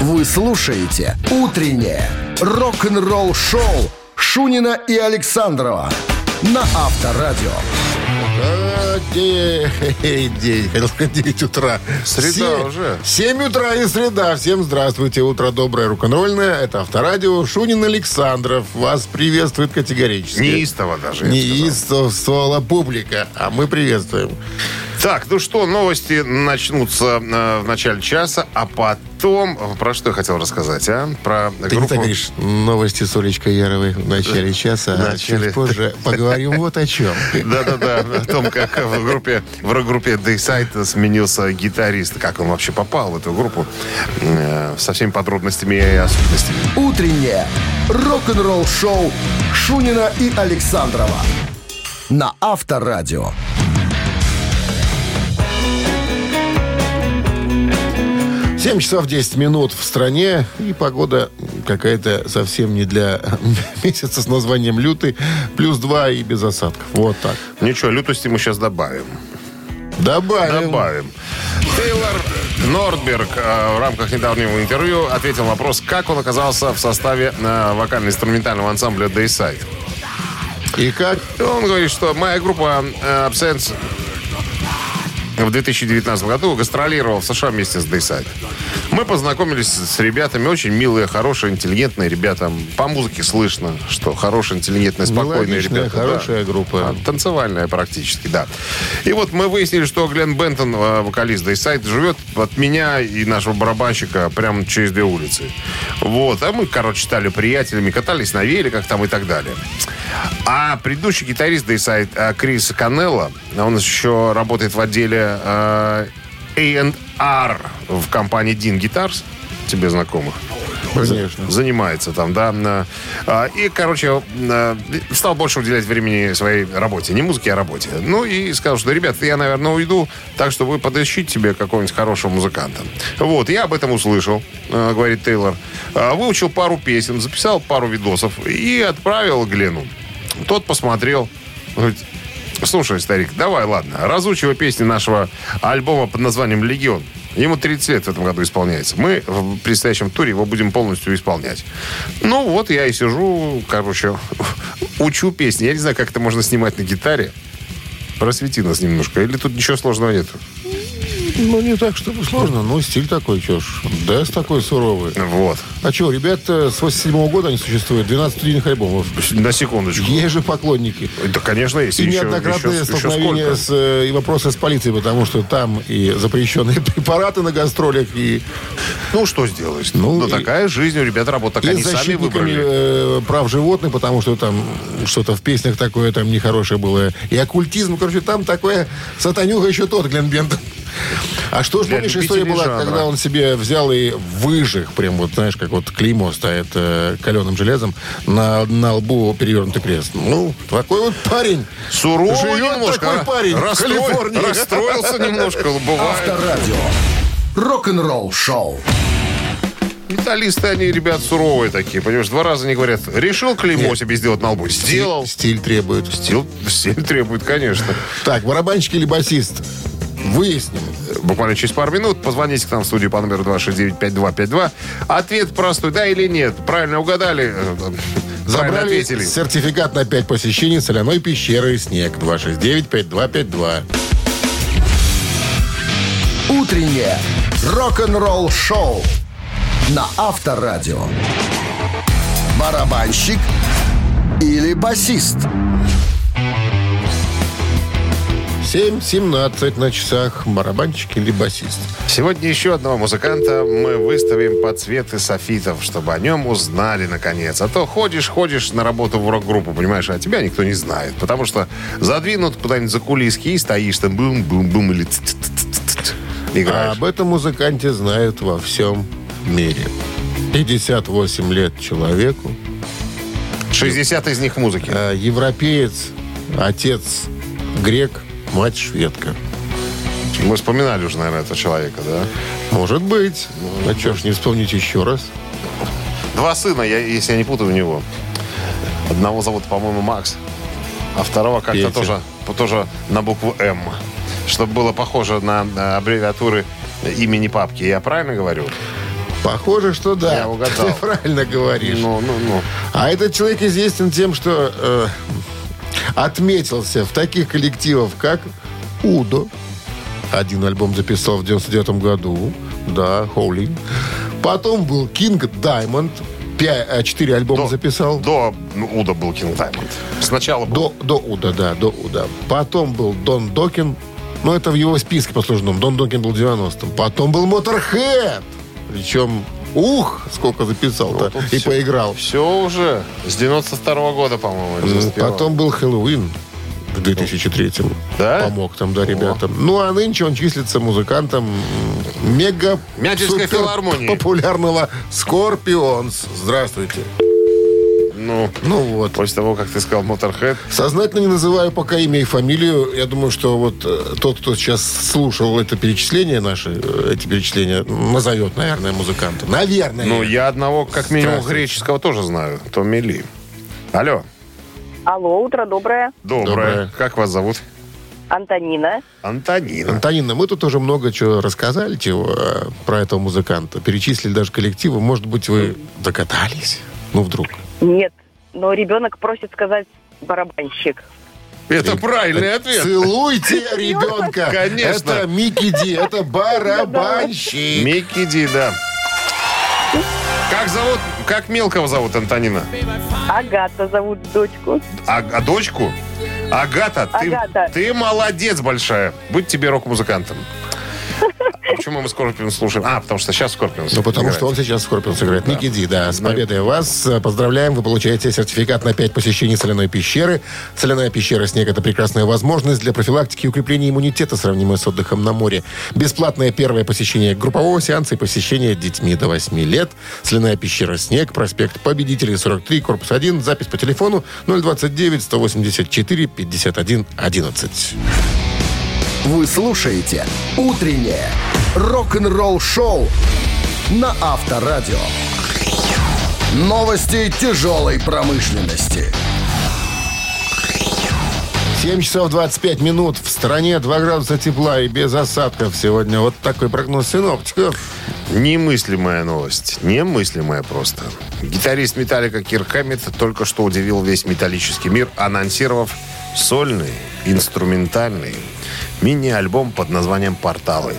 Вы слушаете «Утреннее рок-н-ролл-шоу» Шунина и Александрова на Авторадио. День, день, хотел сказать 9 утра. Среда Се- уже. 7 утра и среда. Всем здравствуйте. Утро доброе, рок-н-ролльное. Это Авторадио. Шунин Александров вас приветствует категорически. Неистово даже. Неистовствовала публика, а мы приветствуем. Так, ну что, новости начнутся э, в начале часа, а потом... Про что я хотел рассказать, а? Про Ты не группу... так говоришь, новости с Олечкой Яровой в начале часа, а начале. чуть позже поговорим вот о чем. Да-да-да, о том, как в группе, в рок-группе Dayside сменился гитарист. Как он вообще попал в эту группу. э, Со всеми подробностями и особенностями. «Утреннее рок-н-ролл-шоу» Шунина и Александрова на Авторадио. 7 часов 10 минут в стране, и погода какая-то совсем не для месяца с названием лютый. Плюс 2 и без осадков. Вот так. Ничего, лютости мы сейчас добавим. Добавим. Добавим. Тейлор Нордберг э, в рамках недавнего интервью ответил на вопрос, как он оказался в составе э, вокально-инструментального ансамбля Dayside. И как? Он говорит, что моя группа э, Absence в 2019 году гастролировала в США вместе с Dayside. Мы познакомились с ребятами, очень милые, хорошие, интеллигентные ребята. По музыке слышно, что хорошие, интеллигентные, спокойные ребята. хорошая да. группа. А, Танцевальная практически, да. И вот мы выяснили, что Глен Бентон, э, вокалист Dayside, живет от меня и нашего барабанщика прямо через две улицы. Вот. А мы, короче, стали приятелями, катались на великах там и так далее. А предыдущий гитарист Dayside э, Крис Канелло, он еще работает в отделе э, A&R в компании Dean Guitars, тебе знакомых. Конечно. Занимается там, да. а, И, короче, э, стал больше уделять времени своей работе. Не музыке, а работе. Ну и сказал, что, ребят, я, наверное, уйду, так что вы подыщите себе какого-нибудь хорошего музыканта. Вот, я об этом услышал, э, говорит Тейлор. Выучил пару песен, записал пару видосов и отправил Глену. Тот посмотрел, говорит, Слушай, старик, давай, ладно, разучивай песни нашего альбома под названием «Легион». Ему 30 лет в этом году исполняется. Мы в предстоящем туре его будем полностью исполнять. Ну, вот я и сижу, короче, учу песни. Я не знаю, как это можно снимать на гитаре. Просвети нас немножко. Или тут ничего сложного нету? Ну, не так, чтобы сложно. Ну, стиль такой, что ж. Дэс такой суровый. Вот. А что, ребята с 87 года они существуют. 12 студийных альбомов. На секундочку. Есть же поклонники. Да, конечно, есть. И Еще- неоднократные еще- еще столкновения сколько? с, э, и вопросы с полицией, потому что там и запрещенные препараты на гастролях, и, Ну, что сделаешь? Ну, Ну, и- такая жизнь у ребят работа. Так и они сами выбрали. э, прав животных, потому что там что-то в песнях такое там нехорошее было. И оккультизм, короче, там такое сатанюга еще тот, Глен Бентон. А что ж, помнишь, история была, жанра. когда он себе взял и выжег, прям вот, знаешь, как вот клеймо ставит э, каленым железом, на, на лбу перевернутый крест. Ну, такой вот парень. Суровый Живет немножко. такой а? парень в Расстроил- Калифорнии. Расстроился немножко, бывает. Авторадио. Рок-н-ролл-шоу. Металлисты, они, ребят, суровые такие, понимаешь? Два раза не говорят, решил клеймо себе сделать на лбу? Сделал. Стиль требует. Стиль, стиль требует, конечно. Так, барабанщик или басист? Выясним. Буквально через пару минут позвоните к нам в студию по номеру 269-5252. Ответ простой, да или нет. Правильно угадали. э, Правильно Забрали ответили. сертификат на 5 посещений соляной пещеры «Снег» 269-5252. «Утреннее рок-н-ролл-шоу» на Авторадио. Барабанщик или басист? 7.17 на часах. Барабанщик или басист? Сегодня еще одного музыканта мы выставим под цветы софитов, чтобы о нем узнали наконец. А то ходишь, ходишь на работу в рок-группу, понимаешь, а тебя никто не знает. Потому что задвинут куда-нибудь за кулиски и стоишь там бум-бум-бум или. А играешь. об этом музыканте знают во всем мире. 58 лет человеку. 60 из них в музыке. А европеец, отец грек, мать шведка. Мы вспоминали уже, наверное, этого человека, да? Может быть. А что ж не вспомнить еще раз? Два сына, я, если я не путаю, у него. Одного зовут, по-моему, Макс, а второго как-то тоже, тоже на букву М. Чтобы было похоже на, на аббревиатуры имени папки. Я правильно говорю? Похоже, что да. Я угадал. Ты правильно говоришь. Ну, ну, ну. А этот человек известен тем, что э, отметился в таких коллективах, как Удо. Один альбом записал в 99 году. Да, Хоули. Потом был Кинг Даймонд. Пя- э, Четыре альбома записал. До ну, Уда был Кинг Даймонд. Сначала был. До, до Уда, да, до Уда. Потом был Дон Докин. Ну, это в его списке послужном. Дон Докин был в 90-м. Потом был Моторхед. Причем, ух, сколько записал-то. Ну, и всё- поиграл. Все уже. С 92 года, по-моему. 91-го. Потом был Хэллоуин в 2003-м. Да? Помог там, да, ребятам. Ну, а нынче он числится музыкантом мега Мяческой филармонии. популярного Скорпионс. Здравствуйте. Ну, Ну вот. после того, как ты сказал Motorhead, Сознательно не называю пока имя и фамилию. Я думаю, что вот э, тот, кто сейчас слушал это перечисление наши, э, эти перечисления, назовет, наверное, музыканта. Наверное. ну, я одного, как минимум, Здравствуйте. греческого тоже знаю. Томми Ли. Алло. Алло, утро доброе. Доброе. Доброе. Как вас зовут? Антонина. Антонина. Антонина, мы тут уже много чего рассказали чего э, про этого музыканта. Перечислили даже коллективы. Может быть, вы догадались? Ну, вдруг. Нет, но ребенок просит сказать барабанщик. Это правильный ответ. Целуйте ребенка. Конечно. Это Микки Ди, это барабанщик. Микки Ди, да. Как зовут, как мелкого зовут Антонина? Агата зовут дочку. А, а дочку? Агата, ты, Агата. ты молодец большая. Будь тебе рок-музыкантом. А Почему мы Скорпион слушаем? А, потому что сейчас Скорпион. Ну, потому что он сейчас Скорпион сыграет. Ники Ди, да, с победой вас. Поздравляем, вы получаете сертификат на 5 посещений соляной пещеры. Соляная пещера «Снег» — это прекрасная возможность для профилактики и укрепления иммунитета, сравнимая с отдыхом на море. Бесплатное первое посещение группового сеанса и посещение детьми до 8 лет. Соляная пещера «Снег», проспект Победителей, 43, корпус 1. Запись по телефону 029-184-51-11. Вы слушаете «Утреннее рок-н-ролл-шоу» на Авторадио. Новости тяжелой промышленности. 7 часов 25 минут. В стране 2 градуса тепла и без осадков сегодня. Вот такой прогноз синоптиков. Немыслимая новость. Немыслимая просто. Гитарист Металлика Кир Хэммит только что удивил весь металлический мир, анонсировав сольный, инструментальный мини-альбом под названием «Порталы».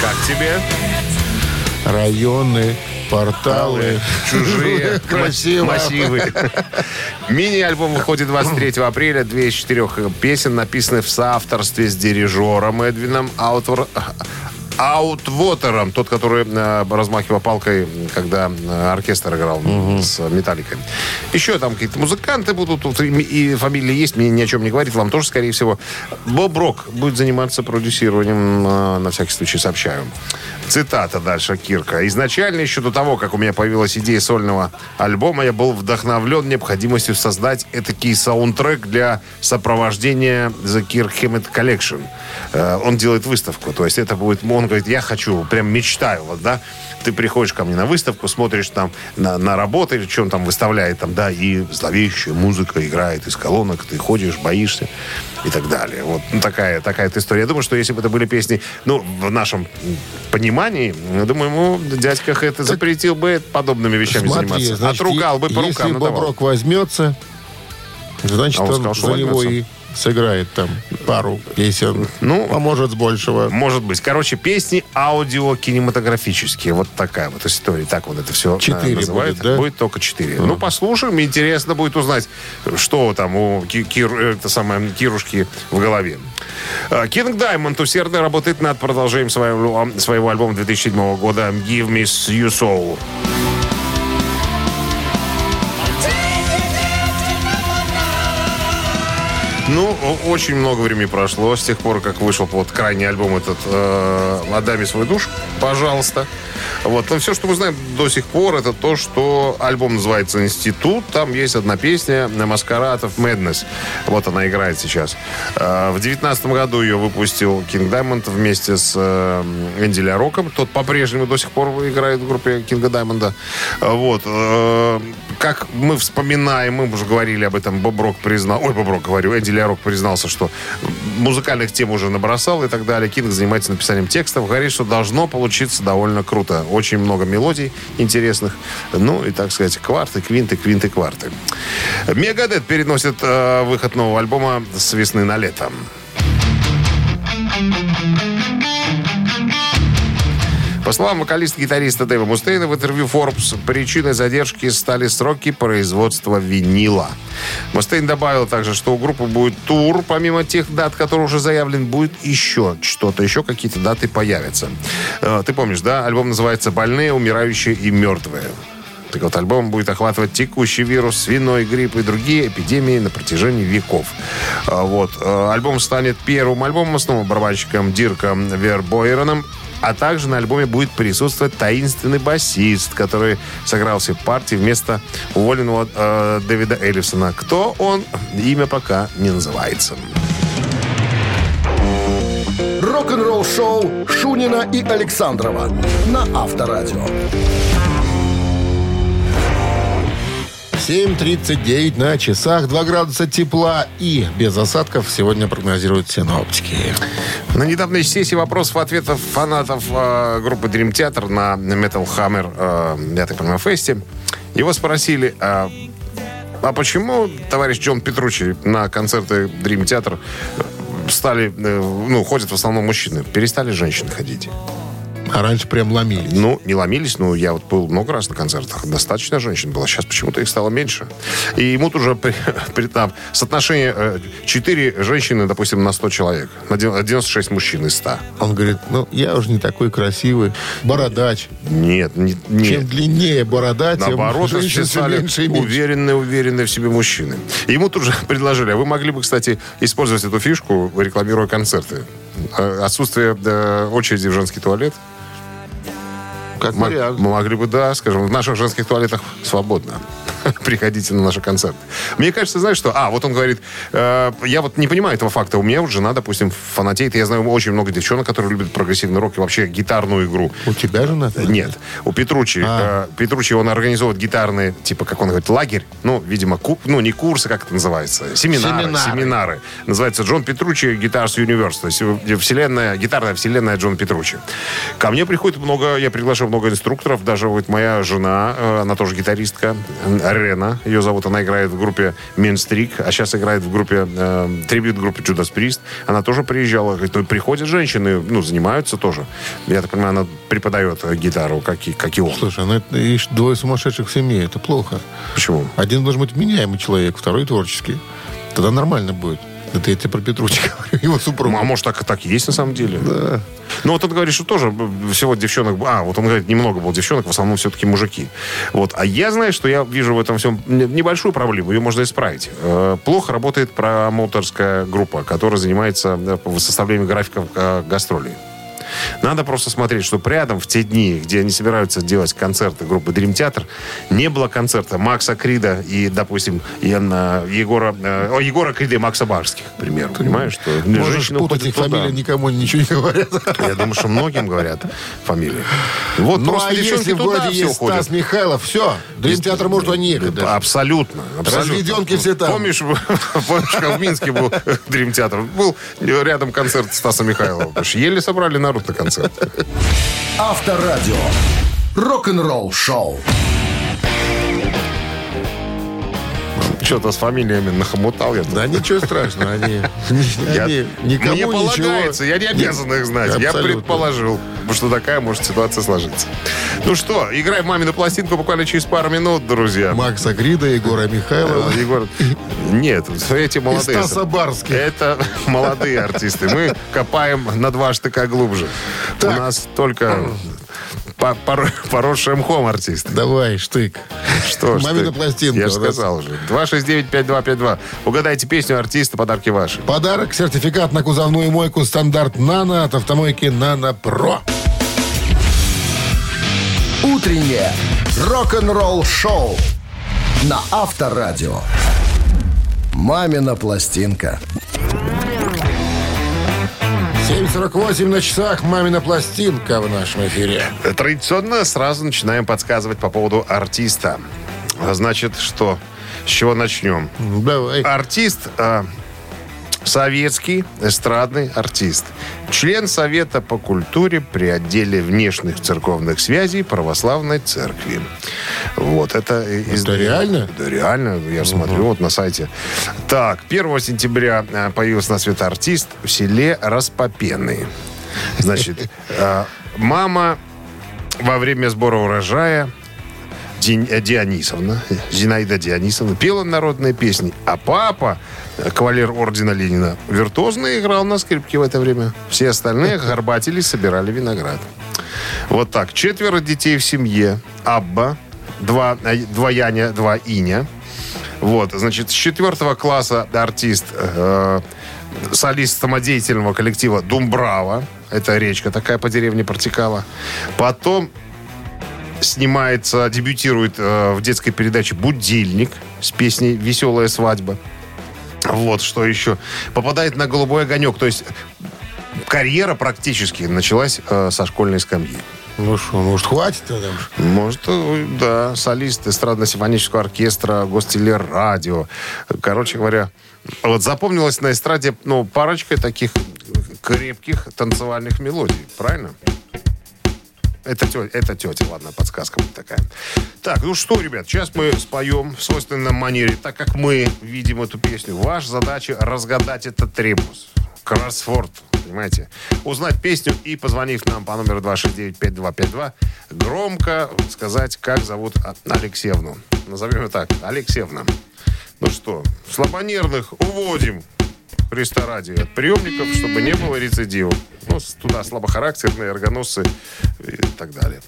Как тебе? Районы, порталы. Чужие Красиво. массивы. Мини-альбом выходит 23 апреля. Две из четырех песен написаны в соавторстве с дирижером Эдвином Аутвор... Аутвотером, тот, который э, размахивал палкой, когда э, оркестр играл с металликой. Еще там какие-то музыканты будут, тут и, и фамилии есть, мне ни о чем не говорит, вам тоже, скорее всего. Боб Рок будет заниматься продюсированием, э, на всякий случай сообщаю. Цитата дальше Кирка. «Изначально, еще до того, как у меня появилась идея сольного альбома, я был вдохновлен необходимостью создать этакий саундтрек для сопровождения The Kirk Hammett Collection». Э, Он делает выставку, то есть это будет, он говорит, я хочу, прям мечтаю, вот, да, ты приходишь ко мне на выставку, смотришь там на, на работы, или он там выставляет, там, да, и зловещая музыка играет из колонок, ты ходишь, боишься и так далее. Вот ну, такая, такая эта история. Я думаю, что если бы это были песни, ну, в нашем понимании, я думаю, ему дядька это запретил бы подобными вещами Смотри, заниматься. значит, Отругал бы по если рукам. Боб надавал. Рок возьмется, значит, А он он, сказал, что за него возьмется. и сыграет там пару песен. Ну, а может, с большего. Может быть. Короче, песни аудио-кинематографические. Вот такая вот история. Так вот это все Четыре называют. будет, да? только четыре. Ну, послушаем. Интересно будет узнать, что там у Ки- Кир- это самое, Кирушки в голове. Кинг Даймонд усердно работает над продолжением своего, своего альбома 2007 года «Give Me You Soul». Ну, очень много времени прошло с тех пор, как вышел вот крайний альбом этот э, «Отдай свой душ», пожалуйста. Вот, но все, что мы знаем до сих пор, это то, что альбом называется «Институт». Там есть одна песня «Маскарад of Madness». Вот она играет сейчас. Э, в девятнадцатом году ее выпустил Кинг Даймонд вместе с э, Энди Ля Роком. Тот по-прежнему до сих пор играет в группе Кинга Даймонда. Э, Вот. э, как мы вспоминаем, мы уже говорили об этом, Боб Рок признал... Ой, Боб Рок, говорю, Энди Ля Рок признался, что музыкальных тем уже набросал и так далее. Кинг занимается написанием текстов. Говорит, что должно получиться довольно круто. Очень много мелодий интересных. Ну и, так сказать, кварты, квинты, квинты, кварты. Мегадет переносит э, выход нового альбома с весны на лето. По словам вокалиста-гитариста Дэйва Мустейна в интервью Forbes, причиной задержки стали сроки производства винила. Мустейн добавил также, что у группы будет тур, помимо тех дат, которые уже заявлен, будет еще что-то, еще какие-то даты появятся. Э, Ты помнишь, да? Альбом называется «Больные, умирающие и мертвые». Так вот, альбом будет охватывать текущий вирус, свиной грипп и другие эпидемии на протяжении веков. А, Вот. э, Альбом станет первым альбомом с новым барабанщиком Дирком Вербойроном. А также на альбоме будет присутствовать таинственный басист, который сыграл все партии вместо уволенного э, Дэвида Эллисона. Кто он? Имя пока не называется. Рок-н-ролл шоу Шунина и Александрова на Авторадио. 7.39 на часах, 2 градуса тепла и без осадков сегодня прогнозируют синоптики. На недавней сессии вопросов и ответов фанатов э, группы Dream Theater на Metal Hammer, э, я так понимаю, фесте, его спросили, а, а почему товарищ Джон Петручи на концерты Dream Theater стали, э, ну, ходят в основном мужчины, перестали женщины ходить? А раньше прям ломились. Ну, не ломились, но я вот был много раз на концертах. Достаточно женщин было. Сейчас почему-то их стало меньше. И ему тут уже при, при- там, соотношение э, 4 женщины, допустим, на 100 человек. На дев- 96 мужчин из 100. Он говорит, ну, я уже не такой красивый. Бородач. Нет, не- нет. Чем длиннее борода, тем Наоборот, женщин все стали меньше и меньше. уверенные, уверенные в себе мужчины. Ему тут же предложили, а вы могли бы, кстати, использовать эту фишку, рекламируя концерты. Э, Отсутствие э, очереди в женский туалет. Как вариант. Мы могли бы, да, скажем, в наших женских туалетах свободно. Приходите на наши концерты. Мне кажется, знаешь что? А, вот он говорит, э, я вот не понимаю этого факта. У меня вот жена, допустим, фанатеет. Я знаю очень много девчонок, которые любят прогрессивный рок и вообще гитарную игру. У тебя жена? Нет, у Петручи. А. э, Петручи, он организовывает гитарные, типа, как он говорит, лагерь. Ну, видимо, ку- ну, не курсы, как это называется. Семинары. Семинары. Семинары. Называется Джон Петручи Guitars Universe. То есть э, вселенная, гитарная вселенная Джон Петручи. Ко мне приходит много, я приглашаю много инструкторов. Даже вот моя жена, э, она тоже гитаристка, э, Рена, ее зовут. Она играет в группе Минстрик, а сейчас играет в группе, э, трибют группе Judas Priest. Она тоже приезжала. Говорит, ну, приходят женщины, ну, занимаются тоже. Я так понимаю, она преподает э, гитару, как и, как и он. Слушай, ну это ишь, двое сумасшедших в семье, это плохо. Почему? Один должен быть меняемый человек, второй творческий. Тогда нормально будет. Это я тебе про Петручика говорю, его супругу. Ну, а может, так, так и есть на самом деле? Да. Ну, вот он говорит, что тоже всего девчонок... А, вот он говорит, немного было девчонок, в основном все-таки мужики. Вот. А я знаю, что я вижу в этом всем небольшую проблему, ее можно исправить. Э, Плохо работает промоутерская группа, которая занимается э, составлением графиков э, гастролей. Надо просто смотреть, чтобы рядом в те дни, где они собираются делать концерты группы Dream Theater, не было концерта Макса Крида и, допустим, Яна- Егора, э, Егора Крида и Макса Барских, к примеру. Понимаешь, что Можешь женщины путать их фамилии, никому ничего не говорят. Я думаю, что многим говорят фамилии. Вот Ну, просто а если в городе есть уходят. Стас Михайлов, все, Дрим-театр может туда не ехать даже. Абсолютно, абсолютно. Разведенки все там. Помнишь, помнишь, как в Минске был Дрим Театр? Был рядом концерт Стаса Михайлова. Что еле собрали народ на концерт. Авторадио. Рок-н-ролл шоу. Что-то с фамилиями нахомутал я. тут. Да ничего страшного, они, Я- они никому Мне ничего. полагается, я не обязан их знать. Я Абсолютно. предположил, что такая может ситуация сложиться. Ну что, играй в мамину пластинку буквально через пару минут, друзья. Макса Грида, Егора Михайлова. Э, Егор, нет, эти молодые. Стаса Барских. Это молодые артисты. Мы копаем на два штыка глубже. Так. У нас только по- пор- поросшие мхом артисты. Давай, штык. Что ж Мамина пластинка. Я же сказал уже. 269-5252. Угадайте песню артиста, подарки ваши. Подарок, сертификат на кузовную мойку стандарт «Нано» от автомойки «Нано Про». Утреннее рок-н-ролл шоу на Авторадио. Мамина пластинка. 7.48 на часах «Мамина пластинка» в нашем эфире. Традиционно сразу начинаем подсказывать по поводу артиста. Значит, что? С чего начнем? Давай. Артист, а, Советский эстрадный артист. Член Совета по культуре при отделе внешних церковных связей Православной Церкви. Вот, это... из- Это реально? Да, реально. Я смотрю вот на сайте. Так, 1 сентября э, появился на свет артист в селе Распопенный. Значит, э, мама во время сбора урожая Дионисовна, Зинаида Дионисовна, пела народные песни, а папа, э, кавалер ордена Ленина, виртуозно играл на скрипке в это время. Все остальные горбатили, собирали виноград. Вот так. Четверо детей в семье. Абба, два, э, два Яня, два Иня. Вот, значит, с четвертого класса артист, э, солист самодеятельного коллектива Думбрава. Это речка такая по деревне протекала. Потом снимается, дебютирует э, в детской передаче «Будильник» с песней «Веселая свадьба». Вот, что еще. Попадает на «Голубой огонек». То есть карьера практически началась э, со школьной скамьи. Ну что, может, хватит тогда уж? Может, э, да, солист эстрадно-симфонического оркестра, гостелерадио. Короче говоря, вот запомнилась на эстраде, ну, парочка таких крепких танцевальных мелодий, правильно? Это тетя, это тетя, ладно, подсказка будет такая. Так, ну что, ребят, сейчас мы споем в свойственной нам манере, так как мы видим эту песню. Ваша задача разгадать этот ребус. Кроссворд, понимаете? Узнать песню и, позвонив нам по номеру 269-5252, громко сказать, как зовут Алексеевну. Назовем ее так, Алексеевна. Ну что, слабонервных уводим Христа ради от приемников, чтобы не было рецидивов. Ну, туда слабохарактерные, эргоносцы и так далее.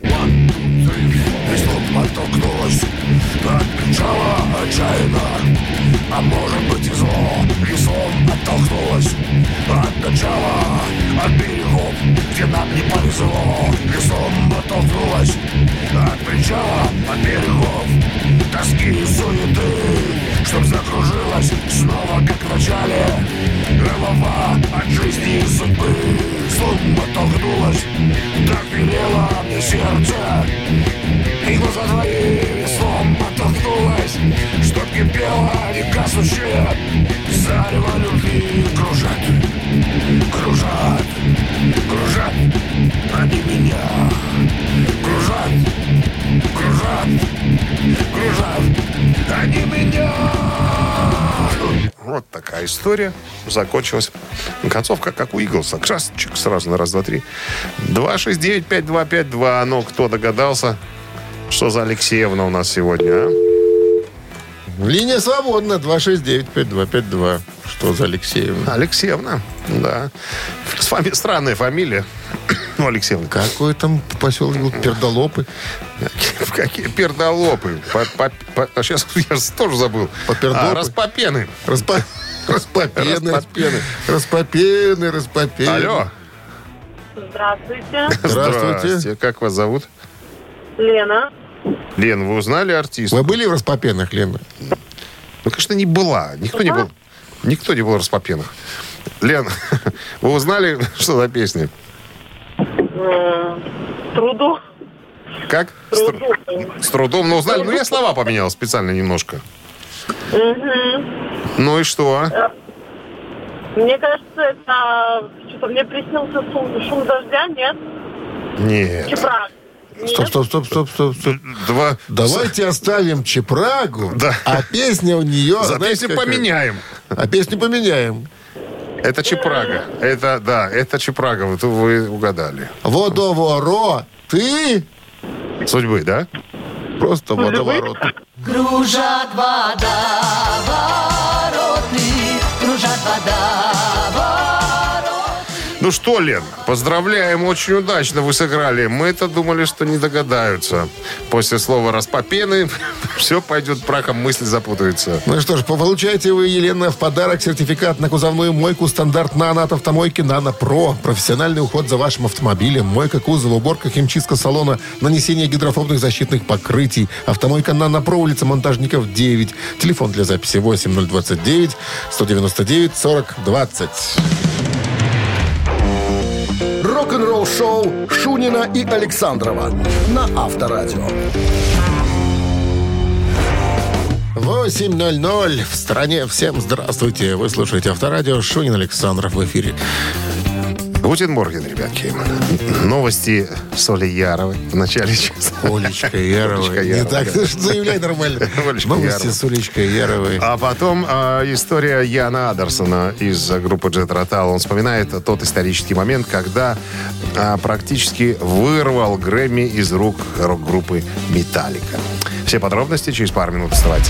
И оттолкнулась от причала отчаянно. А может быть и зло. Веслом оттолкнулась от начала От берегов, где нам не повезло. Веслом оттолкнулась от причала От берегов. Тоски и суеты Чтоб закружилась снова как в начале. Голова от жизни и судьбы Слом оттолкнулась Так велело мне сердце. И глаза твои веслом оттолкнулась Чтоб кипела негаснущая Зарево любви кружат Кружат, кружат Они меня. Кружат, кружат, кружат Они меня Вот такая история закончилась. Концовка, как у Иглса. Красочек сразу на раз, два, три. 269-5252. Ну, кто догадался, что за Алексеевна у нас сегодня, а? Линия свободна, 269-5252. Что за Алексеевна? Алексеевна, да. С вами странная фамилия. Ну, Алексеевна. Какой там поселок был? Пердолопы? Какие пердолопы. По- по- по- а сейчас я же тоже забыл. Попердопы? А, распопены. Распо... Распопены, Распопены. распопены, распопены. Алло. Здравствуйте, Здравствуйте. Как вас зовут? Лена. Лен, вы узнали артиста? Вы были в распопенах, Лена? Ну, конечно, не была. Никто не был. Никто не был в распопенах. Лен, вы узнали, что за песня? М, Труду. Как? С, тру- с трудом, но узнали. Ну, я слова поменял специально немножко. Ну и что? Мне кажется, это что-то мне приснился шум, шум дождя, нет? Нет. Чепрак. Стоп, стоп, стоп, стоп, стоп, стоп. Два. Давайте оставим Чепрагу, Да. а песня у нее... За знаете, песню какая? поменяем. А песню поменяем. Это Чепрага. Это, да, это Чепрага. Вот вы угадали. Водоворот. Ты Судьбы, да? просто водоворот. Кружат водовороты, кружат водовороты. Ну что, Лен, поздравляем, очень удачно вы сыграли. Мы-то думали, что не догадаются. После слова «распопены» все пойдет прахом, мысли запутаются. Ну что ж, получаете вы, Елена, в подарок сертификат на кузовную мойку стандарт «Нано» от автомойки «Нано Про». Профессиональный уход за вашим автомобилем, мойка кузова, уборка, химчистка салона, нанесение гидрофобных защитных покрытий. Автомойка «Нано Про», улица Монтажников, 9. Телефон для записи 8029 199 40 20. Рок-н-ролл шоу Шунина и Александрова на Авторадио. 8.00 в стране. Всем здравствуйте. Вы слушаете Авторадио. Шунин Александров в эфире. Guten Morgen, ребятки. Новости Соли Яровой в начале часа. Олечка. Олечка Не Ярова, так, да. заявляй нормально. Олечка Новости Ярова. с Олечкой Яровой. А потом э, история Яна Адерсона из группы Jet Rotal. Он вспоминает тот исторический момент, когда э, практически вырвал Грэмми из рук рок-группы Металлика. Все подробности через пару минут. Оставайтесь.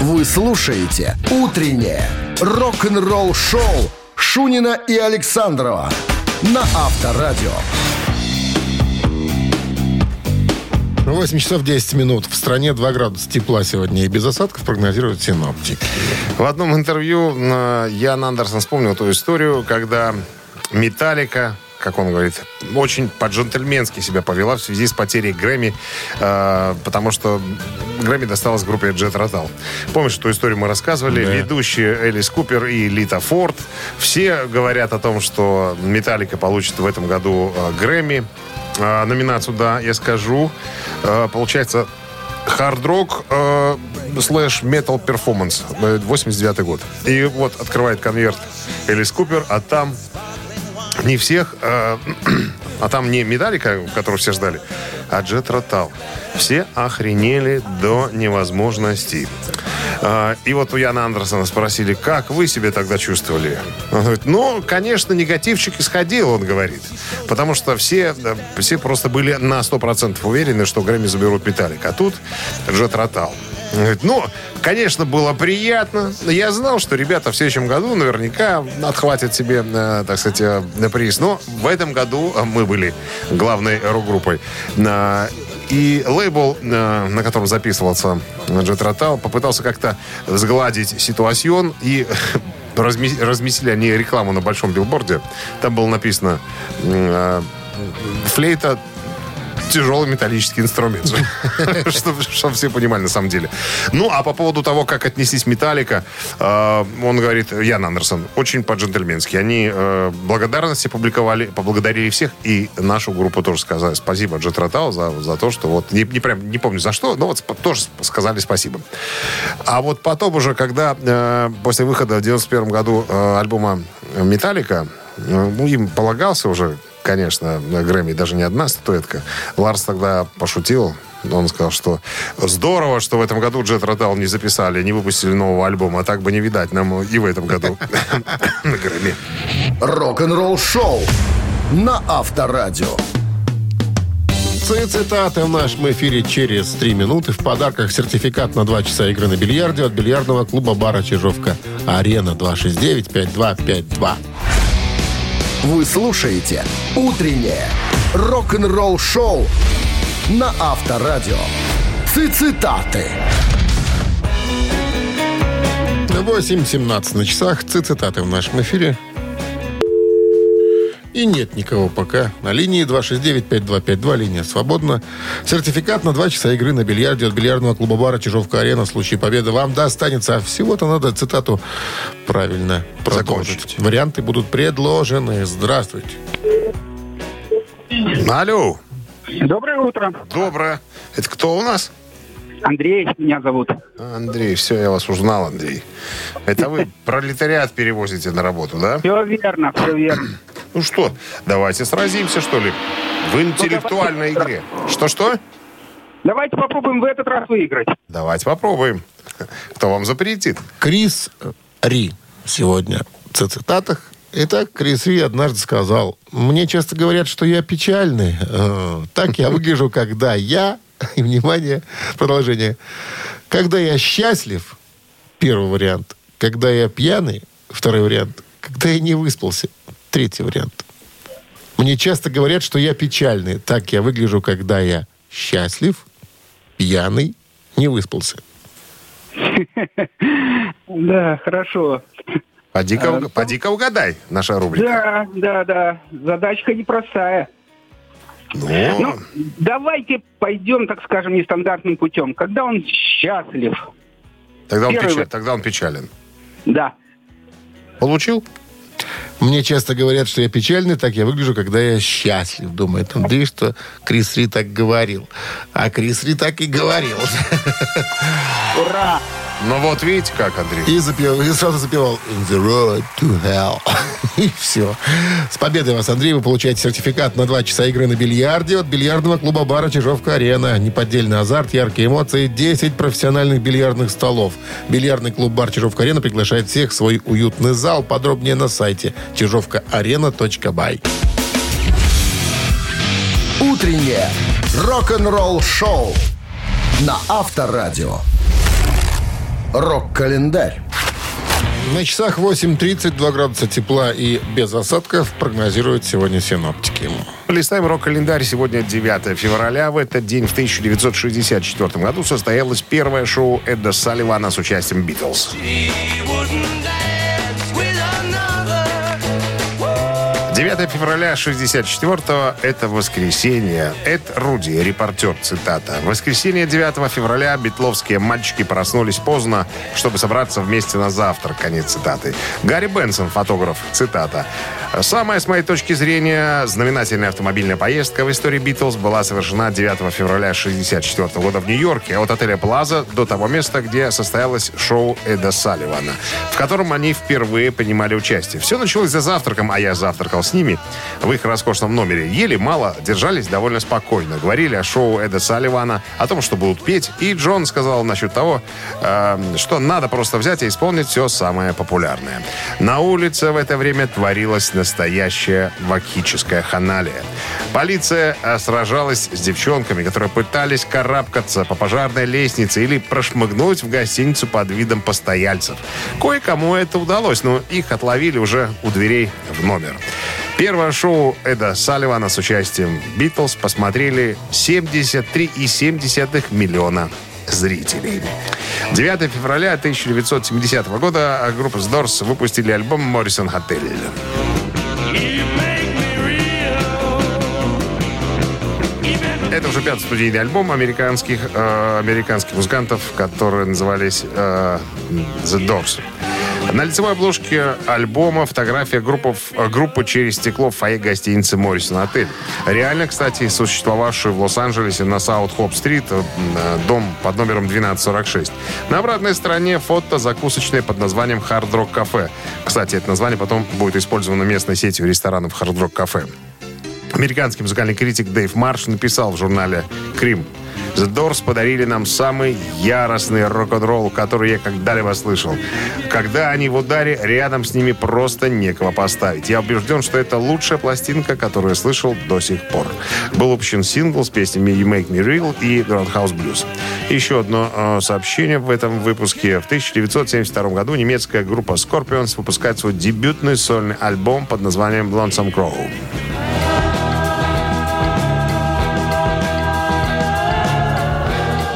Вы слушаете «Утреннее рок-н-ролл-шоу» Шунина и Александрова на Авторадио. 8 часов 10 минут. В стране 2 градуса тепла сегодня и без осадков прогнозируют синоптики. В одном интервью э, Ян Андерсон вспомнил ту историю, когда Металлика, как он говорит, очень по-джентльменски себя повела в связи с потерей Грэмми, э, потому что Грэмми досталась группе Jet Rotal. Помнишь, эту историю мы рассказывали? Да. Ведущие Элис Купер и Лита Форд. Все говорят о том, что Металлика получит в этом году э, Грэмми. Э, номинацию, да, я скажу. Э, получается, hard rock э, slash metal performance 89 год. И вот открывает конверт Элис Купер, а там не всех, э, а там не Металлика, которую все ждали, а Jethro Tull. Все охренели до невозможности. Э, И вот у Яна Андерсона спросили, как вы себя тогда чувствовали? Он говорит, ну, конечно, негативчик исходил, он говорит. Потому что все, все просто были на 100% уверены, что Грэмми заберут Металлик. А тут Джет Ротал. Говорит, ну, конечно, было приятно. Я знал, что ребята в следующем году наверняка отхватят себе, э, так сказать, э, приз. Но в этом году э, мы были главной рок-группой. На- И лейбл, на котором записывался Джет Ротал, попытался как-то сгладить ситуацию и разме- разместили они рекламу на большом билборде. Там было написано флейта тяжелый металлический инструмент. Чтобы все понимали на самом деле. Ну, а по поводу того, как отнеслись Металлика, э, он говорит, Ян Андерсон, очень по-джентльменски. Они э, благодарности публиковали, поблагодарили всех, и нашу группу тоже сказали спасибо Джет Ротал за, за то, что вот, не, не прям, не помню за что, но вот тоже сказали спасибо. А вот потом уже, когда э, после выхода в 91 году альбома Металлика, ну, им полагался уже конечно, на Грэмми даже не одна статуэтка. Ларс тогда пошутил. Он сказал, что здорово, что в этом году Джет Ротал не записали, не выпустили нового альбома. А так бы не видать нам и в этом году на Грэмми. Рок-н-ролл-шоу на Авторадио. Ци- Цитаты в нашем эфире через 3 минуты. В подарках сертификат на 2 часа игры на бильярде от бильярдного клуба бара «Чижовка». Арена 269-5252. Вы слушаете «Утреннее рок-н-ролл-шоу» на Авторадио. Цитаты. 8.17 на часах. Ци- Цитаты в нашем эфире. И нет никого пока. На линии 269-5252, линия свободна. Сертификат на 2 часа игры на бильярде от бильярдного клуба бара «Чижовка-арена» в случае победы вам достанется. А всего-то надо цитату правильно продолжить. Закончить. Варианты будут предложены. Здравствуйте. Алло, Доброе утро. доброе. Это кто у нас? Андрей меня зовут. Андрей, все, я вас узнал, Андрей. Это вы пролетариат перевозите на работу, да? Все верно, все верно. Ну что, давайте сразимся, что ли, в интеллектуальной игре. Что-что? Давайте попробуем в этот раз выиграть. Давайте попробуем. Кто вам запретит? Крис Ри сегодня в цитатах. Итак, Крис Ри однажды сказал, мне часто говорят, что я печальный. Э, Так я выгляжу, когда я... И, внимание, продолжение. Когда я счастлив, первый вариант. Когда я пьяный, второй вариант. Когда я не выспался, третий вариант. Мне часто говорят, что я печальный. Так я выгляжу, когда я счастлив, пьяный, не выспался. Да, хорошо. Поди-ка, уг- поди-ка угадай, наша рубрика. Да, да, да. Задачка непростая. Ну, Ну, давайте пойдем, так скажем, нестандартным путем. Когда он счастлив. тогда, он первый печаль- тогда он печален. Да. Получил? Мне часто говорят, что я печальный, так я выгляжу, когда я счастлив. Думает Андрей, что Крис Ри так говорил. А Крис Ри так и говорил. Ура! Ну вот видите как, Андрей. И, запел, и сразу запевал «In the road to hell». И все. С победой вас, Андрей. Вы получаете сертификат на два часа игры на бильярде от бильярдного клуба бара «Чижовка-арена». Неподдельный азарт, яркие эмоции, 10 профессиональных бильярдных столов. Бильярдный клуб бар «Чижовка-арена» приглашает всех в свой уютный зал. Подробнее на сайте чижовкаарена.бай. Утреннее рок-н-ролл-шоу на Авторадио. Рок-календарь. На часах 8.32 градуса тепла и без осадков прогнозируют сегодня синоптики. Листаем рок-календарь. Сегодня 9 февраля. В этот день, в 1964 году, состоялось первое шоу Эда Салливана с участием Битлз. 9 февраля 64-го – это воскресенье. Эд Руди, репортер, цитата. «В воскресенье 9 февраля битловские мальчики проснулись поздно, чтобы собраться вместе на завтрак». Конец цитаты. Гарри Бенсон, фотограф, цитата. «Самая, с моей точки зрения, знаменательная автомобильная поездка в истории Битлз была совершена 9 февраля 64 года в Нью-Йорке от отеля Плаза до того места, где состоялось шоу Эда Салливана, в котором они впервые принимали участие. Все началось за завтраком, а я завтракал с ними в их роскошном номере. Ели мало, держались довольно спокойно. Говорили о шоу Эда Салливана, о том, что будут петь. И Джон сказал насчет того, э, что надо просто взять и исполнить все самое популярное. На улице в это время творилась настоящая вакхическая ханалия. Полиция э, сражалась с девчонками, которые пытались карабкаться по пожарной лестнице или прошмыгнуть в гостиницу под видом постояльцев. Кое-кому это удалось, но их отловили уже у дверей в номер. Первое шоу Эда Салливана с участием Битлз посмотрели 73,7 миллиона зрителей. 9 февраля 1970 года группа The Doors выпустили альбом «Моррисон Hotel». Это уже пятый студийный альбом американских, э, американских музыкантов, которые назывались э, The Doors. На лицевой обложке альбома фотография группы, группы через стекло в фойе гостиницы «Моррисон Отель». Реально, кстати, существовавшую в Лос-Анджелесе на South Hope Street э, дом под номером 1246. На обратной стороне фото закусочная под названием «Hard Rock Cafe». Кстати, это название потом будет использовано местной сетью ресторанов «Hard Rock Cafe». Американский музыкальный критик Дэйв Марш написал в журнале «Creem». The Doors подарили нам самый яростный рок-н-ролл, который я когда-либо слышал. Когда они в ударе, рядом с ними просто некого поставить. Я убежден, что это лучшая пластинка, которую я слышал до сих пор. Был выпущен сингл с песнями You Make Me Real и Roundhouse Blues. Еще одно э, сообщение в этом выпуске. В 1972 году немецкая группа Scorpions выпускает свой дебютный сольный альбом под названием Lonesome Crow.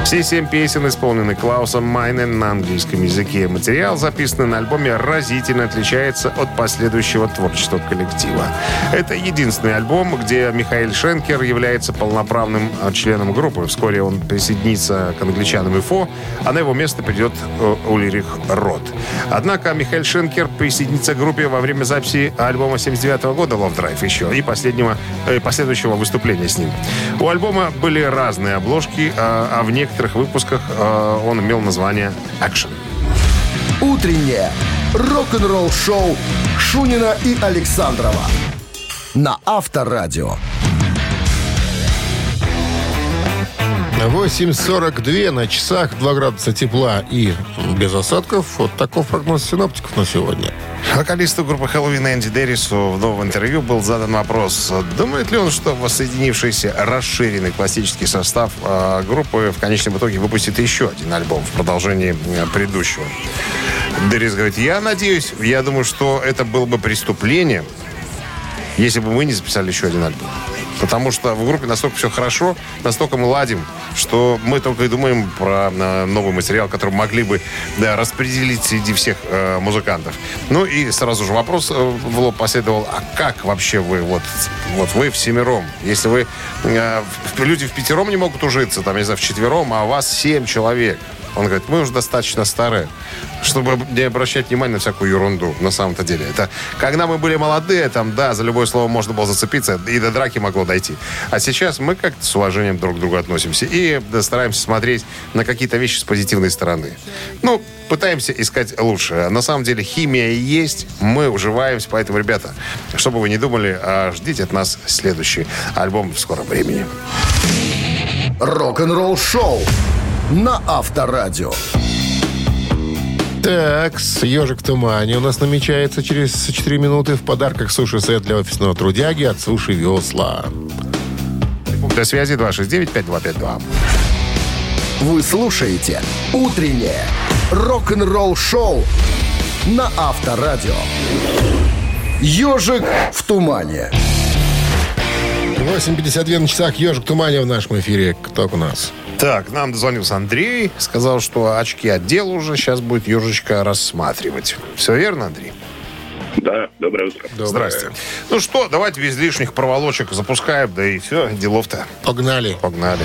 Все семь песен исполнены Клаусом Майнен на английском языке. Материал, записанный на альбоме, разительно отличается от последующего творчества коллектива. Это единственный альбом, где Михаил Шенкер является полноправным э, членом группы. Вскоре он присоединится к англичанам и Фо, а на его место придет э, Ульрих Рот. Однако Михаил Шенкер присоединится к группе во время записи альбома 79 года Love Drive еще и последнего, э, последующего выступления с ним. У альбома были разные обложки, а, а в некоторых выпусках э, он имел название «Action». Утреннее рок-н-ролл-шоу Шунина и Александрова на Авторадио. 8.42 на часах, 2 градуса тепла и без осадков. Вот таков прогноз синоптиков на сегодня. Вокалисту группы Хэллоуин Энди Деррису в новом интервью был задан вопрос, думает ли он, что воссоединившийся расширенный классический состав э, группы в конечном итоге выпустит еще один альбом в продолжении э, предыдущего. Деррис говорит, я надеюсь, я думаю, что это было бы преступление, если бы мы не записали еще один альбом. Потому что в группе настолько все хорошо, настолько мы ладим, что мы только и думаем про э, новый материал, который могли бы да, распределить среди всех э, музыкантов. Ну и сразу же вопрос э, в лоб последовал, а как вообще вы, вот, вот вы всемиром, если вы, э, люди в пятером не могут ужиться, там, не знаю, в четвером, а у вас семь человек, Он говорит, мы уже достаточно старые, чтобы не обращать внимания на всякую ерунду, на самом-то деле. Это когда мы были молодые, там, да, за любое слово можно было зацепиться, и до драки могло дойти. А сейчас мы как-то с уважением друг к другу относимся и стараемся смотреть на какие-то вещи с позитивной стороны. Ну, пытаемся искать лучшее. На самом деле химия есть, мы уживаемся, поэтому, ребята, чтобы вы не думали, а ждите от нас следующий альбом в скором времени. Рок-н-ролл шоу на Авторадио. Так, ежик в тумане у нас намечается через 4 минуты в подарках суши-сет для офисного трудяги от Суши Весла. До связи 269-5252. Вы слушаете «Утреннее рок-н-ролл-шоу» на Авторадио. «Ежик в тумане». 8.52 на часах ежик в тумане в нашем эфире. Кто у нас? Так, нам дозвонился Андрей, сказал, что очки отдел уже сейчас будет ежечка рассматривать. Все верно, Андрей? Да, доброе утро. Здрасте. Ну что, давайте без лишних проволочек запускаем, да и все, делов-то. Погнали. Погнали.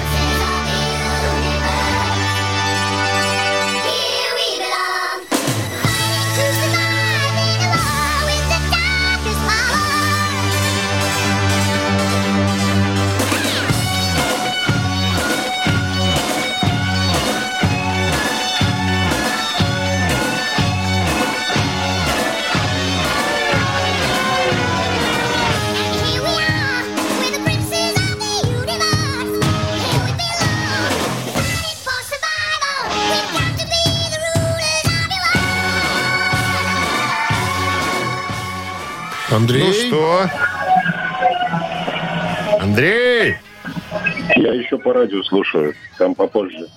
Андрей? Ну что? Андрей! Я еще по радио слушаю, там попозже.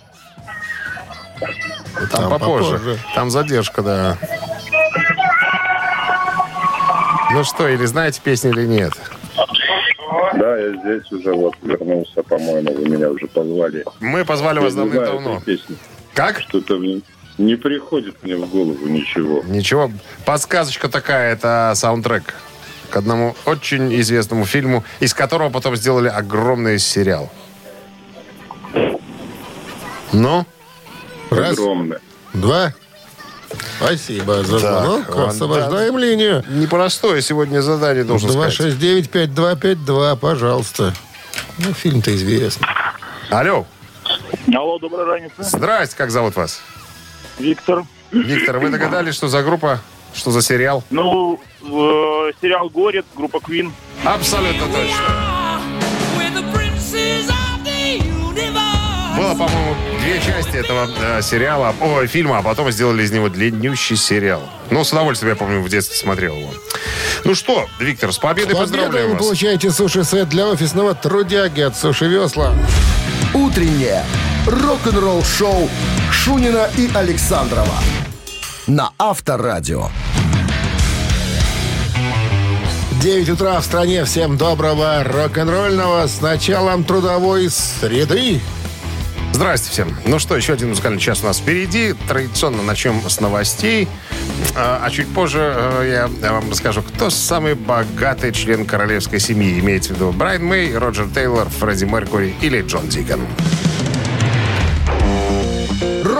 Там, Там попозже. попозже. Там задержка, да. Ну что, или знаете песню, или нет? Да, я здесь уже вот вернулся, по-моему, вы меня уже позвали. Мы позвали вас Я знаю давным-давно. Как? Что-то мне не приходит мне в голову ничего. Ничего. Подсказочка такая, это саундтрек к одному очень известному фильму, из которого потом сделали огромный сериал. Ну? Раз, Огромное. два. Спасибо за Так, звонок. ладно. Освобождаем линию. Непростое сегодня задание, должен сказать. 269-5252, пожалуйста. Ну, фильм-то известный. Алло. Алло, доброй раницы. Здрасте, как зовут вас? Виктор. Виктор, вы догадались, что за группа, что за сериал? Ну, э, сериал «Горец», группа Queen. Абсолютно точно. Было, по-моему, две части этого э, сериала, о, фильма, а потом сделали из него длиннющий сериал. Ну, с удовольствием, я помню, в детстве смотрел его. Ну что, Виктор, с победой С победой поздравляю вы вас. получаете суши-сет для офисного трудяги от Суши Весла. Утреннее рок-н-ролл-шоу Шунина и Александрова на Авторадио. 9 утра в стране. Всем доброго рок-н-ролльного с началом трудовой среды. Здрасте всем. Ну что, еще один музыкальный час у нас впереди. Традиционно начнем с новостей. А, а чуть позже э, я вам расскажу, кто самый богатый член королевской семьи. Имеется в виду Брайан Мэй, Роджер Тейлор, Фредди Меркури или Джон Дикон.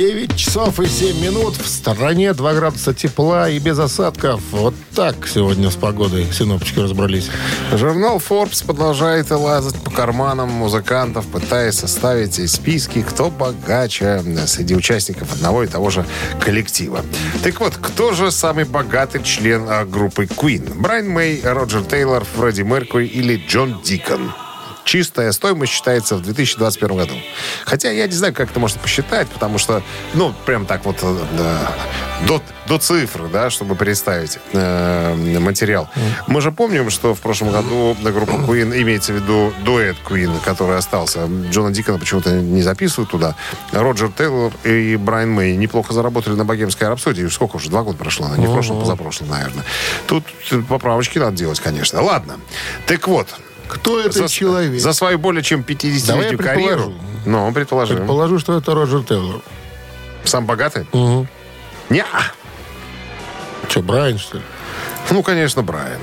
9 часов и 7 минут. В стороне 2 градуса тепла и без осадков. Вот так сегодня с погодой синоптики разобрались. Журнал Forbes продолжает лазать по карманам музыкантов, пытаясь составить списки, кто богаче среди участников одного и того же коллектива. Так вот, кто же самый богатый член а, группы Queen? Брайан Мэй, Роджер Тейлор, Фредди Меркури или Джон Дикон? Чистая стоимость считается в 2021 году. Хотя я не знаю, как это можно посчитать, потому что, ну, прям так вот э, да, до, до цифры, да, чтобы представить э, материал. Мы же помним, что в прошлом году группа Queen, имеется в виду дуэт Queen, который остался. Джона Дикона почему-то не записывают туда. Роджер Тейлор и Брайан Мэй неплохо заработали на богемской рапсодии. Сколько уже? Два года прошло? Не в прошлом, позапрошлом, наверное. Тут поправочки надо делать, конечно. Ладно. Так вот, Кто это за, человек? за свою более чем 50-летнюю Давай я карьеру. предположу. Ну, предположим. Предположу, что это Роджер Тейлор. Сам богатый? Угу. Не. Что, Брайан, что ли? Ну, конечно, Брайан.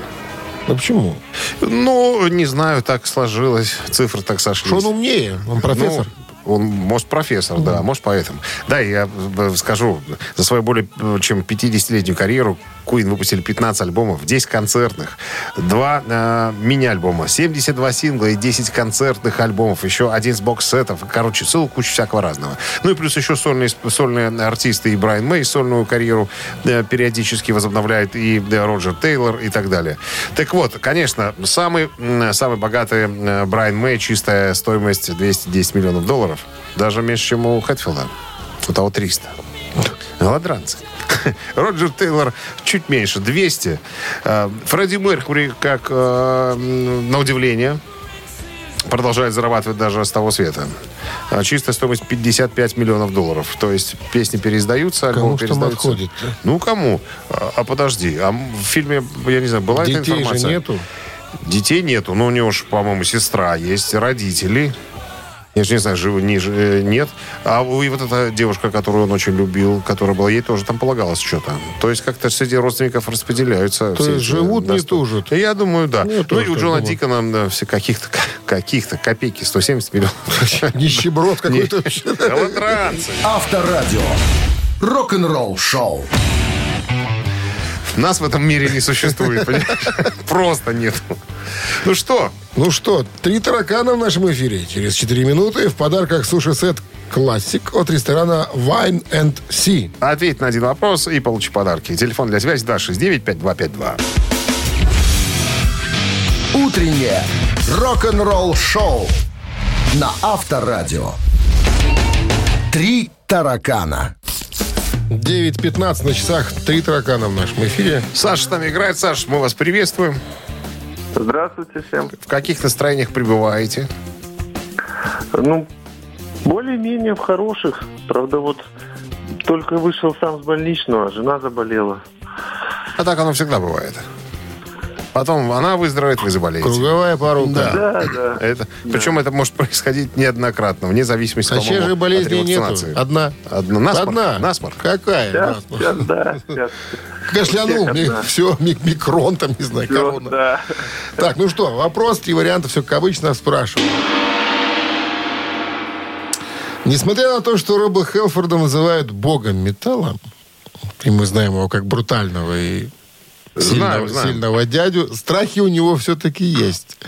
Ну почему? Ну, не знаю, так сложилось. Цифры так сошлись. Что он умнее? Он профессор. Ну, он, может, профессор, да, может, поэтому. Да, я э, скажу, за свою более э, чем 50-летнюю карьеру Queen выпустили 15 альбомов, 10 концертных, 2 э, мини-альбома, 72 сингла и 10 концертных альбомов, еще один с бокс-сетов. Короче, целую кучу всякого разного. Ну и плюс еще сольные, сольные артисты и Брайан Мэй сольную карьеру э, периодически возобновляет, и э, Роджер Тейлор и так далее. Так вот, конечно, самый, м, самый богатый э, Брайан Мэй, чистая стоимость 210 миллионов долларов. Даже меньше, чем у Хэтфилда. У того 300. Голодранцы. Роджер Тейлор чуть меньше, 200. Э, Фредди Меркури, как м, на удивление, продолжает зарабатывать даже с того света. А Чистая стоимость 55 миллионов долларов. То есть песни переиздаются, Кому альбомы там переиздаются. отходит? Ну, кому? А, а подожди, а в фильме, я не знаю, была эта Детей же информация? нету. Детей нету, но у него же, по-моему, сестра есть, родители. Я же не знаю, живы, не, нет. А у- и вот эта девушка, которую он очень любил, которая была, ей тоже там полагалось что-то. То есть как-то среди родственников распределяются. То есть живут, не тужат. Я думаю, да. Ну, я Ну, и у Джона. Дикона да, все каких-то, каких-то копейки, 170 миллионов. Нищеброд какой-то. Авторадио. Рок-н-ролл шоу. Нас в этом мире не существует, понимаешь? Просто нет. Ну что, Ну что, три таракана в нашем эфире. Через 4 минуты в подарках суши-сет «Классик» от ресторана Wine and Sea. ответь на один вопрос и получи подарки. Телефон для связи 269-5252. Утреннее рок-н-ролл шоу на Авторадио. Три таракана. 9.15 на часах. Три таракана в нашем эфире. Саша с нами играет. Саш, мы вас приветствуем. Здравствуйте всем. В каких настроениях пребываете? Ну, более-менее в хороших. Правда, вот только вышел сам с больничного, жена заболела. А так оно всегда бывает. Потом она выздоровеет, вы заболеете. Круговая порука. Да, да. Это, Причем это может происходить неоднократно, вне зависимости, А чьей же от болезни нету? Одна. Одна. Насморк. Одна. Насморк. Какая? Сейчас, насморк? сейчас, да, сейчас. Кашлянул, Всех все, ми- микрон там, не знаю, Всё, корона. да. Так, ну что, вопрос, три варианта, все как обычно спрашиваю. Несмотря на то, что Роба Хелфорда называют богом металла, и мы знаем его как брутального и сильного, Знаем, знаем. сильного дядю, страхи у него все-таки есть.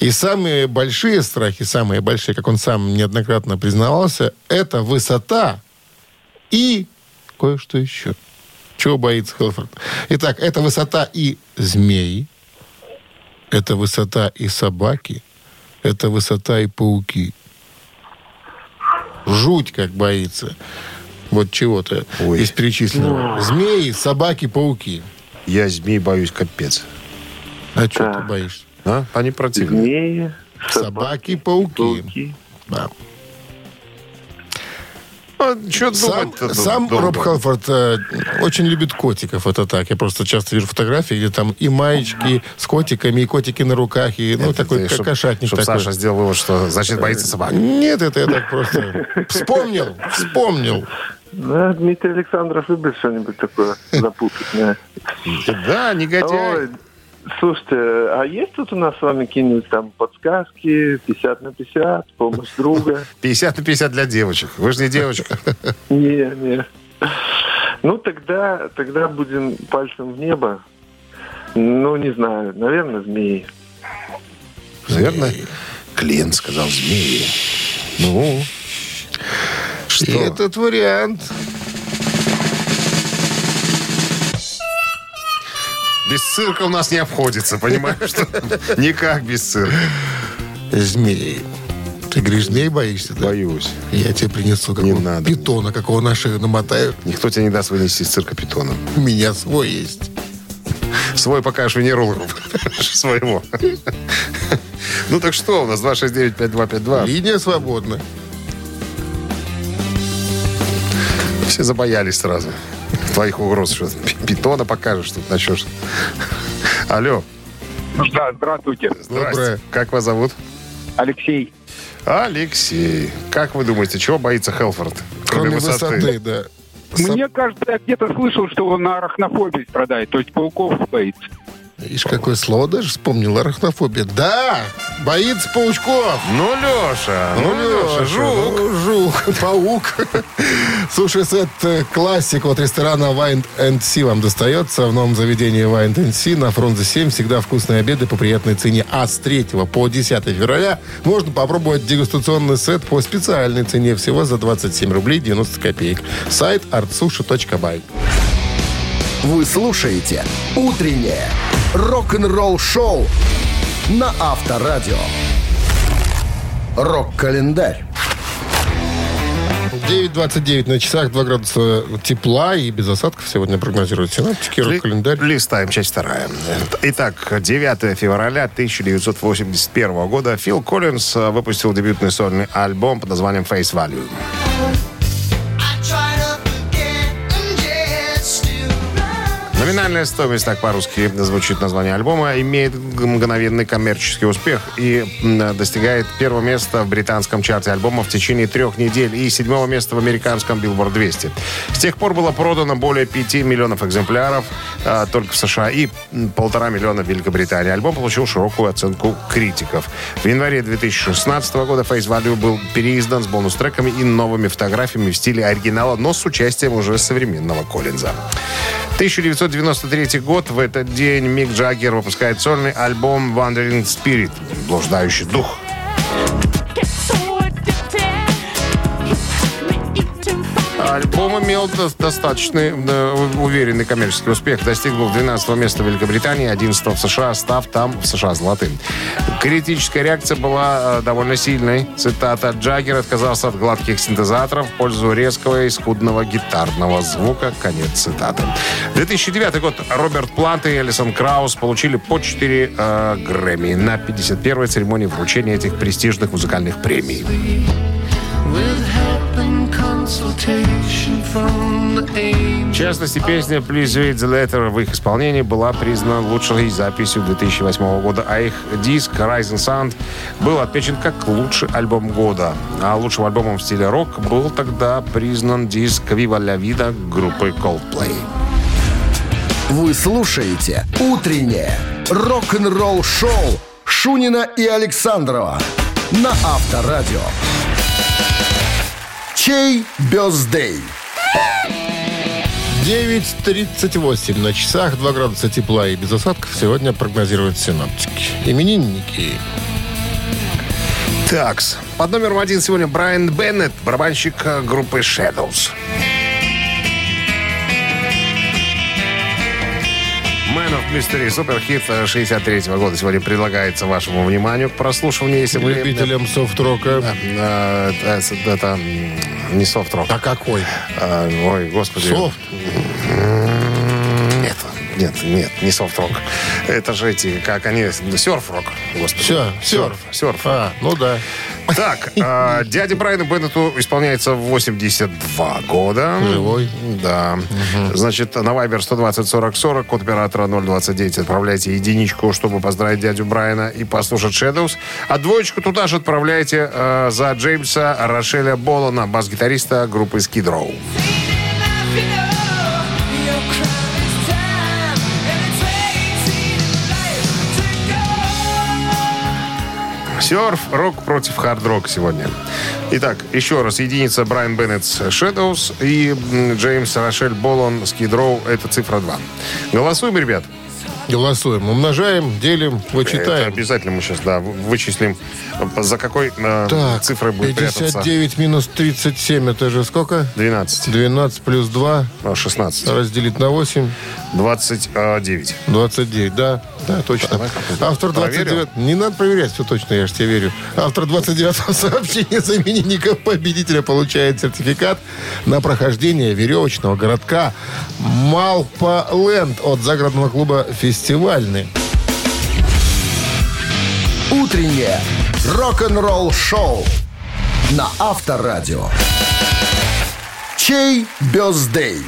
И самые большие страхи, самые большие, как он сам неоднократно признавался, это высота и кое-что еще. Чего боится Хелфорд? Итак, это высота и змеи, это высота и собаки, это высота и пауки. Жуть как боится. Вот чего-то из перечисленного. Змеи, собаки, пауки. Я змей боюсь капец. А что ты боишься? А? Они противные. Змеи, Собаки, пауки. пауки. Да. что Сам, думать-то сам долго? Роб Хелфорд э, очень любит котиков. Это так. Я просто часто вижу фотографии, где там и маечки с котиками, и котики на руках, и ну, Это такой чтоб- кошатник чтоб такой. Саша сделал вывод, что значит боится собак. Нет, это я так просто вспомнил, вспомнил. Да, Дмитрий Александров любит что-нибудь такое запутать. да. Негодяй. Слушайте, а есть тут у нас с вами какие-нибудь там подсказки, 50 на 50, помощь друга? 50 на 50 для девочек. Вы же не девочка. Не, не. Ну, тогда, тогда будем пальцем в небо. Ну, не знаю, наверное, змеи. Наверное, клиент сказал змеи. Ну, И этот вариант без цирка у нас не обходится, понимаешь? что? Никак без цирка. змеи. Ты говоришь, змей боишься, да? Боюсь. Я тебе принесу Не какого надо. питона, какого на шею намотаю. Никто тебе не даст вынести из цирка питона. У меня свой есть. Свой покажешь венерологу. Своего. Ну так что у нас 269-5252. Линия свободна. Все забоялись сразу. Твоих угроз, что пи- питона покажешь, тут начнешь. Алло. Да, здравствуйте. Доброе. Как вас зовут? Алексей. Алексей. Как вы думаете, чего боится Хелфорд? Кроме высоты, да. Мне кажется, я где-то слышал, что он на арахнофобии страдает, то есть пауков боится. Ишь, какое слово даже вспомнил. Арахнофобия. Да, боится паучков. Ну, Леша, ну, Леша, жук. ну, жук, паук. Суши-сет э, классик от ресторана Wine and Sea вам достается. В новом заведении Wine and Sea на Фрунзе 7 всегда вкусные обеды по приятной цене. А с 3 по 10 февраля можно попробовать дегустационный сет по специальной цене всего за 27 рублей 90 копеек. Сайт artsushi.by. Вы слушаете «Утреннее рок-н-ролл-шоу» на Авторадио. Рок-календарь. 9.29 на часах, 2 градуса тепла и без осадков сегодня прогнозируют синаптики. Ли- Рок-календарь. Листаем, часть вторая. Итак, 9 февраля 1981 года Фил Коллинз э, выпустил дебютный сольный альбом под названием Face Value. Номинальная стоимость, так по-русски звучит название альбома, имеет мгновенный коммерческий успех и достигает первого места в британском чарте альбома в течение трех недель и седьмого места в американском Billboard 200. С тех пор было продано более 5 миллионов экземпляров а, только в США и полтора миллиона в Великобритании. Альбом получил широкую оценку критиков. В январе 2016 года Face Value был переиздан с бонус-треками и новыми фотографиями в стиле оригинала, но с участием уже современного Коллинза. 1993 год. В этот день Мик Джаггер выпускает сольный альбом Wandering Spirit. Блуждающий дух. Альбом имел до- достаточный да, у- уверенный коммерческий успех. Достигнул 12 места в Великобритании, 11 в США, став там в США золотым. Критическая реакция была э, довольно сильной. Цитата Джаггер отказался от гладких синтезаторов в пользу резкого и скудного гитарного звука. Конец цитаты. 2009 год. Роберт Плант и Элисон Краус получили по 4 э, Грэмми на 51-й церемонии вручения этих престижных музыкальных премий. В частности, песня «Please Read the Letter» в их исполнении была признана лучшей записью 2008 года, а их диск «Rising Sun» был отмечен как лучший альбом года. А лучшим альбомом в стиле рок был тогда признан диск «Viva la Vida» группы Coldplay. Вы слушаете «Утреннее рок-н-ролл-шоу» Шунина и Александрова на Авторадио. Чей бездей? 9.38 на часах, 2 градуса тепла и без осадков сегодня прогнозируют синаптики. Именинники. Такс. Под номером один сегодня Брайан Беннет, барабанщик э, группы Shadows. Man Mystery, суперхит 63 года сегодня предлагается вашему вниманию к прослушиванию, если вы... Любителям софт-рока. Э, э, Это, не софт-рок. А какой? А, ой, господи. Софт. Нет, нет, нет, не софт-рок. Это же эти, как они, серф-рок. Господи. Все, серф. Серф. А, ну да. Так, а, дяде Брайану Беннету исполняется 82 года. Живой. Да. Значит, на Viber 120 40 40, код оператора 029 отправляйте единичку, чтобы поздравить дядю Брайана и послушать Shadows. А двоечку туда же отправляйте э, за Джеймса Рошеля Болана, бас-гитариста группы Skid Row. Серф, рок против хард-рок сегодня. Итак, еще раз. Единица Брайан Беннет с и Джеймс Рошель Болон с. Это цифра 2. Голосуем, ребят. Голосуем. Умножаем, делим, Это вычитаем. обязательно мы сейчас, да, вычислим, за какой э, Так, цифрой будет прятаться. 59 минус 37, это же сколько? 12. 12 плюс 2 А, 16. разделить на 8, 29. 29, да, да, точно. Попробуем. Автор Проверил? 29... Не надо проверять, все точно, я же тебе верю. Автор 29 сообщения с именинником победителя получает сертификат на прохождение веревочного городка Малпа Ленд от загородного клуба «Фестивальный». Утреннее рок-н-ролл-шоу на Авторадио. Чей бездей?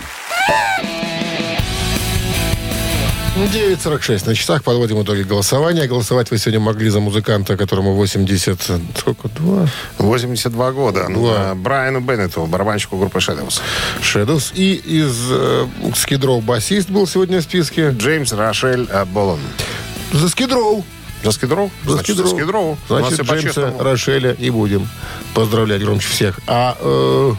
9.46 на часах. Подводим итоги голосования. Голосовать вы сегодня могли за музыканта, которому 80... Сколько? Два? 82 года. Два. а, Брайану Беннету, барабанщику группы Shadows. Shadows. И из э, Скидроу басист был сегодня в списке. Джеймс Рошель а, Болон. За Скидроу. За Скидроу? За Скидроу. за Скидроу. Значит, Джеймса. Рошеля и будем поздравлять громче всех. А, э,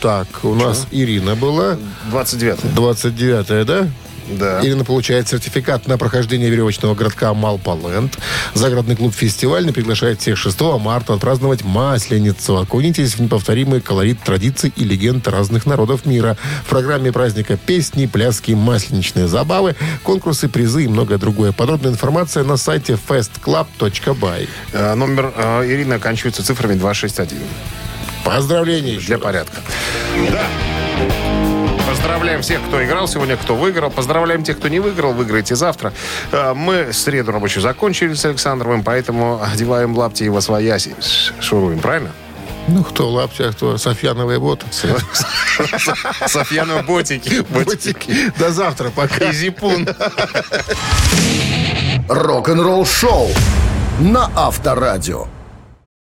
так, у нас Ирина была. 29 29-я, да? Да. Ирина получает сертификат на прохождение веревочного городка Малполенд. Загородный клуб «Фестивальный» приглашает всех 6 марта отпраздновать Масленицу. Окунитесь в неповторимый колорит традиций и легенд разных народов мира. В программе праздника песни, пляски, масленичные забавы, конкурсы, призы и многое другое. Подробная информация на сайте festclub.by. Э, Номер э, Ирины оканчивается цифрами 261. Поздравления еще Для раз. порядка. Да. Поздравляем всех, кто играл сегодня, кто выиграл. Поздравляем тех, кто не выиграл. Выиграете завтра. Э, Мы среду рабочую закончили с Александровым, поэтому одеваем лапти и во свояси. Шуруем, правильно? Ну, кто в лаптях, кто Софьяновые боты. Софьяну ботики. Ботики. До завтра, пока. И зипун. Рок-н-ролл шоу на Авторадио.